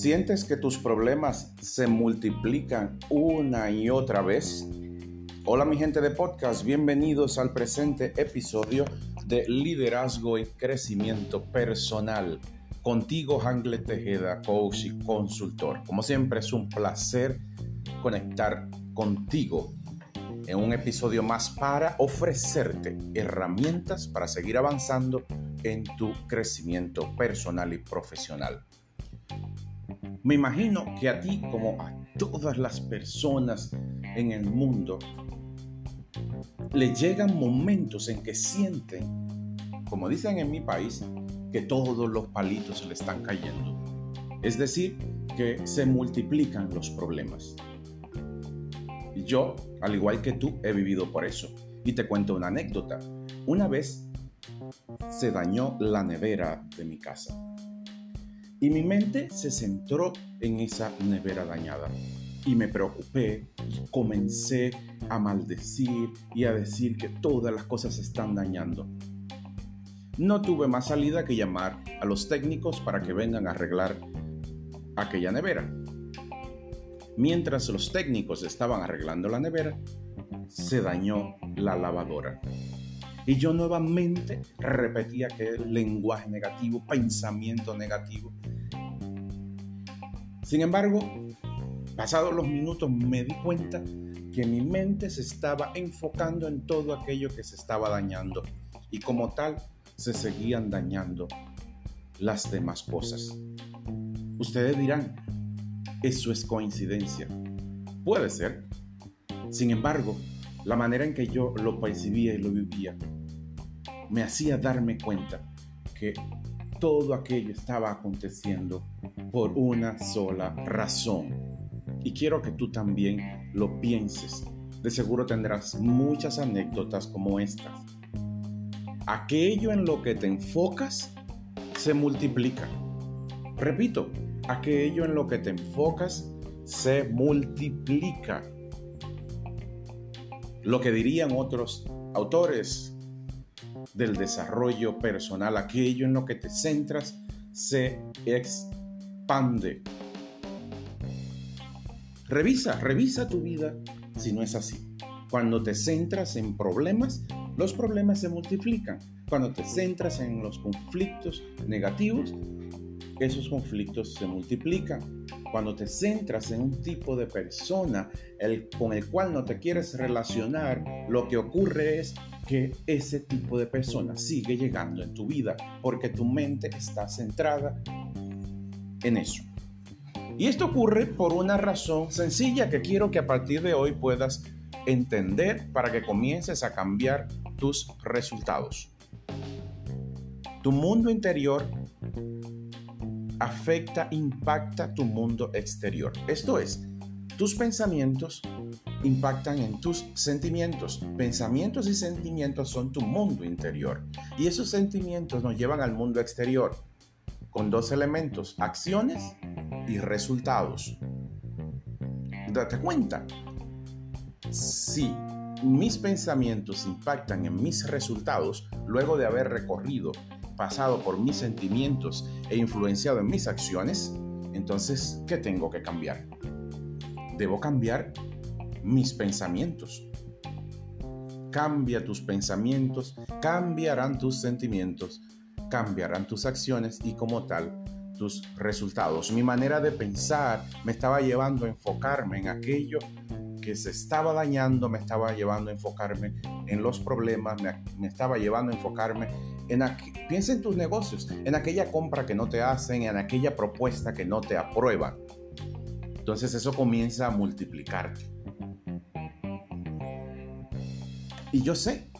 ¿Sientes que tus problemas se multiplican una y otra vez? Hola mi gente de podcast, bienvenidos al presente episodio de Liderazgo y Crecimiento Personal. Contigo, Hangle Tejeda, coach y consultor. Como siempre es un placer conectar contigo en un episodio más para ofrecerte herramientas para seguir avanzando en tu crecimiento personal y profesional. Me imagino que a ti, como a todas las personas en el mundo, le llegan momentos en que sienten, como dicen en mi país, que todos los palitos se le están cayendo. Es decir, que se multiplican los problemas. Y yo, al igual que tú, he vivido por eso. Y te cuento una anécdota. Una vez se dañó la nevera de mi casa. Y mi mente se centró en esa nevera dañada. Y me preocupé, comencé a maldecir y a decir que todas las cosas se están dañando. No tuve más salida que llamar a los técnicos para que vengan a arreglar aquella nevera. Mientras los técnicos estaban arreglando la nevera, se dañó la lavadora. Y yo nuevamente repetía que lenguaje negativo, pensamiento negativo. Sin embargo, pasados los minutos me di cuenta que mi mente se estaba enfocando en todo aquello que se estaba dañando y como tal se seguían dañando las demás cosas. Ustedes dirán, eso es coincidencia. Puede ser. Sin embargo, la manera en que yo lo percibía y lo vivía me hacía darme cuenta que todo aquello estaba aconteciendo por una sola razón. Y quiero que tú también lo pienses. De seguro tendrás muchas anécdotas como estas. Aquello en lo que te enfocas se multiplica. Repito, aquello en lo que te enfocas se multiplica. Lo que dirían otros autores del desarrollo personal, aquello en lo que te centras se expande. Revisa, revisa tu vida si no es así. Cuando te centras en problemas, los problemas se multiplican. Cuando te centras en los conflictos negativos, esos conflictos se multiplican. Cuando te centras en un tipo de persona el, con el cual no te quieres relacionar, lo que ocurre es que ese tipo de persona sigue llegando en tu vida porque tu mente está centrada en eso. Y esto ocurre por una razón sencilla que quiero que a partir de hoy puedas entender para que comiences a cambiar tus resultados. Tu mundo interior afecta, impacta tu mundo exterior. Esto es, tus pensamientos impactan en tus sentimientos. Pensamientos y sentimientos son tu mundo interior. Y esos sentimientos nos llevan al mundo exterior con dos elementos, acciones y resultados. Date cuenta, si mis pensamientos impactan en mis resultados luego de haber recorrido pasado por mis sentimientos e influenciado en mis acciones, entonces, ¿qué tengo que cambiar? Debo cambiar mis pensamientos. Cambia tus pensamientos, cambiarán tus sentimientos, cambiarán tus acciones y como tal tus resultados. Mi manera de pensar me estaba llevando a enfocarme en aquello que se estaba dañando, me estaba llevando a enfocarme en los problemas, me, estaba llevando a enfocarme en piensa en tus negocios, en aquella compra que no te hacen, en aquella propuesta que no te aprueban. Entonces eso comienza a multiplicarte. Y yo sé,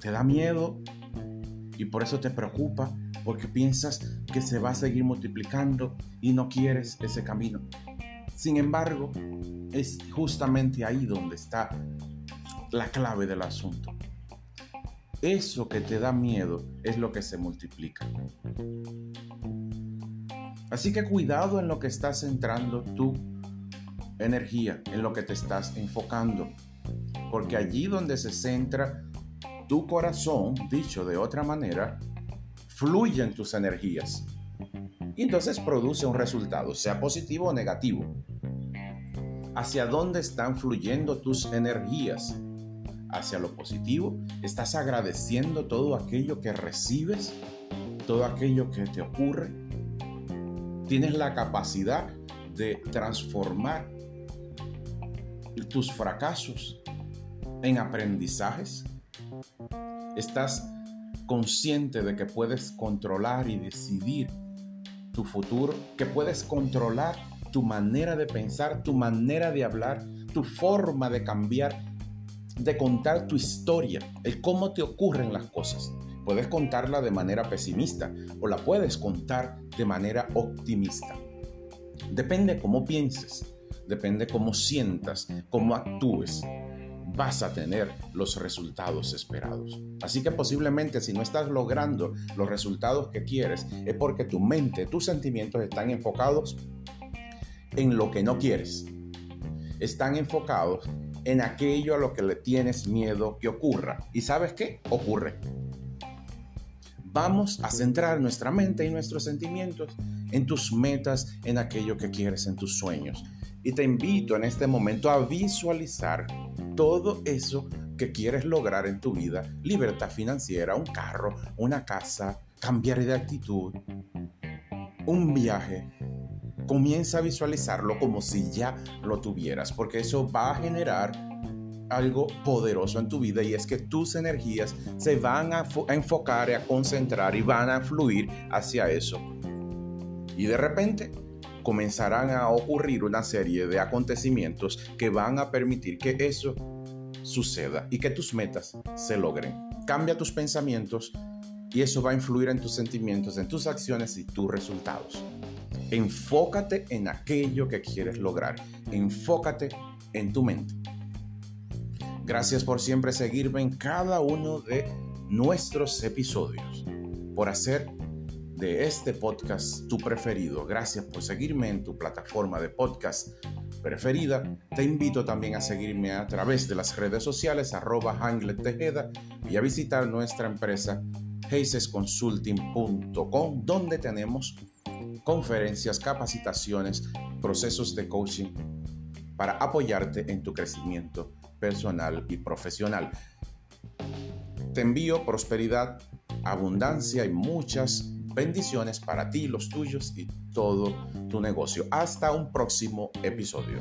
te da miedo y por eso te preocupa, porque piensas que se va a seguir multiplicando y no quieres ese camino. Sin embargo, es justamente ahí donde está la clave del asunto. Eso que te da miedo es lo que se multiplica. Así que cuidado en lo que estás centrando tu energía, en lo que te estás enfocando. Porque allí donde se centra tu corazón, dicho de otra manera, fluyen tus energías. y entonces produce un resultado, sea positivo o negativo. ¿Hacia dónde están fluyendo tus energías? ¿Hacia lo positivo? ¿Estás agradeciendo todo aquello que recibes? ¿Todo aquello que te ocurre? ¿Tienes la capacidad de transformar tus fracasos en aprendizajes? ¿Estás consciente de que puedes controlar y decidir tu futuro? ¿Que puedes controlar tu manera de pensar, tu manera de hablar, tu forma de cambiar, de contar tu historia, el cómo te ocurren las cosas? Puedes contarla de manera pesimista o la puedes contar de manera optimista. Depende cómo pienses, depende cómo sientas, cómo actúes vas a tener los resultados esperados. Así que posiblemente si no estás logrando los resultados que quieres, es porque tu mente, tus sentimientos están enfocados en lo que no quieres. Están enfocados en aquello a lo que le tienes miedo que ocurra. ¿Y sabes qué? Ocurre. Vamos a centrar nuestra mente y nuestros sentimientos en tus metas, en aquello que quieres, en tus sueños. Y te invito en este momento a visualizar todo eso que quieres lograr en tu vida. Libertad financiera, un carro, una casa, cambiar de actitud, un viaje. Comienza a visualizarlo como si ya lo tuvieras, porque eso va a generar algo poderoso en tu vida y es que tus energías se van a, enfocar, a concentrar y van a fluir hacia eso. Y de repente comenzarán a ocurrir una serie de acontecimientos que van a permitir que eso suceda y que tus metas se logren. Cambia tus pensamientos y eso va a influir en tus sentimientos, en tus acciones y tus resultados. Enfócate en aquello que quieres lograr. Enfócate en tu mente. Gracias por siempre seguirme en cada uno de nuestros episodios, por hacer de este podcast tu preferido. Gracias por seguirme en tu plataforma de podcast preferida. Te invito también a seguirme a través de las redes sociales arroba Tejeda y a visitar nuestra empresa HACESconsulting.com donde tenemos conferencias, capacitaciones, procesos de coaching para apoyarte en tu crecimiento personal y profesional. Te envío prosperidad, abundancia y muchas Bendiciones para ti, los tuyos y todo tu negocio. Hasta un próximo episodio.